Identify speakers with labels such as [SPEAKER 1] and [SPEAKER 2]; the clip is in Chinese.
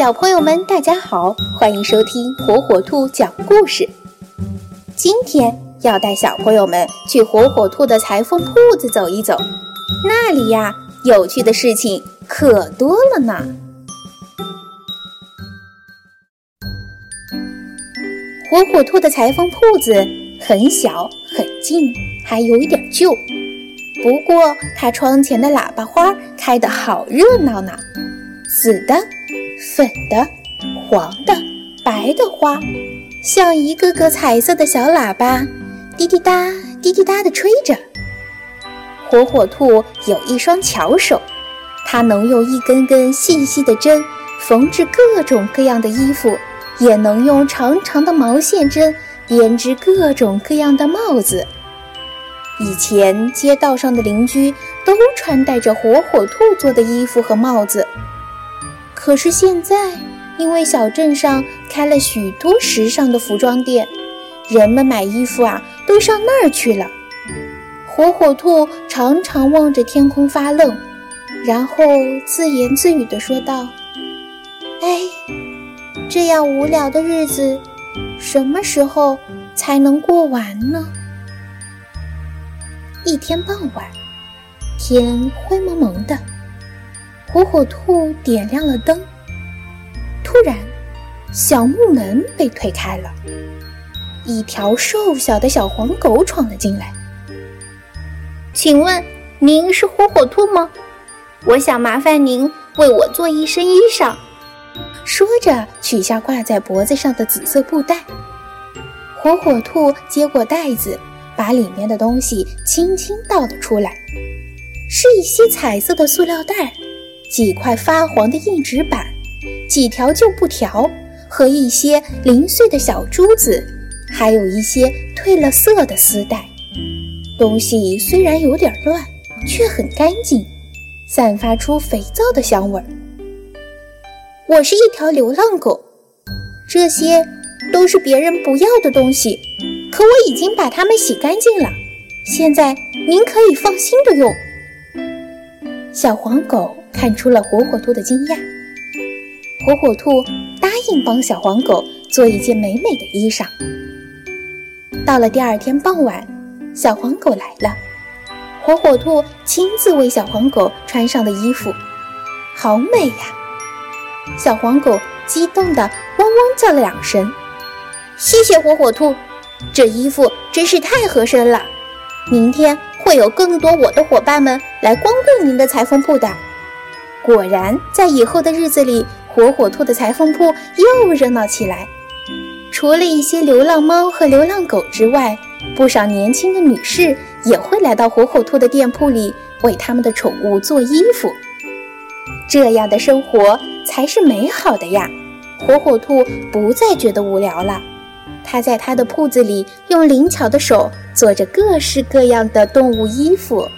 [SPEAKER 1] 小朋友们，大家好，欢迎收听火火兔讲故事。今天要带小朋友们去火火兔的裁缝铺子走一走，那里呀，有趣的事情可多了呢。火火兔的裁缝铺子很小很近，还有一点旧，不过它窗前的喇叭花开得好热闹呢，紫的。粉的、黄的、白的花，像一个个彩色的小喇叭，滴滴答、滴滴答地吹着。火火兔有一双巧手，它能用一根根细细的针缝制各种各样的衣服，也能用长长的毛线针编织各种各样的帽子。以前街道上的邻居都穿戴着火火兔做的衣服和帽子。可是现在，因为小镇上开了许多时尚的服装店，人们买衣服啊都上那儿去了。火火兔常常望着天空发愣，然后自言自语地说道：“哎，这样无聊的日子，什么时候才能过完呢？”一天傍晚，天灰蒙蒙的。火火兔点亮了灯，突然，小木门被推开了，一条瘦小的小黄狗闯了进来。请问您是火火兔吗？我想麻烦您为我做一身衣裳。说着，取下挂在脖子上的紫色布袋。火火兔接过袋子，把里面的东西轻轻倒了出来，是一些彩色的塑料袋。几块发黄的硬纸板，几条旧布条和一些零碎的小珠子，还有一些褪了色的丝带。东西虽然有点乱，却很干净，散发出肥皂的香味儿。我是一条流浪狗，这些都是别人不要的东西，可我已经把它们洗干净了。现在您可以放心的用。小黄狗。看出了火火兔的惊讶，火火兔答应帮小黄狗做一件美美的衣裳。到了第二天傍晚，小黄狗来了，火火兔亲自为小黄狗穿上的衣服，好美呀！小黄狗激动地汪汪叫了两声。谢谢火火兔，这衣服真是太合身了。明天会有更多我的伙伴们来光顾您的裁缝铺的。果然，在以后的日子里，火火兔的裁缝铺又热闹起来。除了一些流浪猫和流浪狗之外，不少年轻的女士也会来到火火兔的店铺里为他们的宠物做衣服。这样的生活才是美好的呀！火火兔不再觉得无聊了。他在他的铺子里用灵巧的手做着各式各样的动物衣服。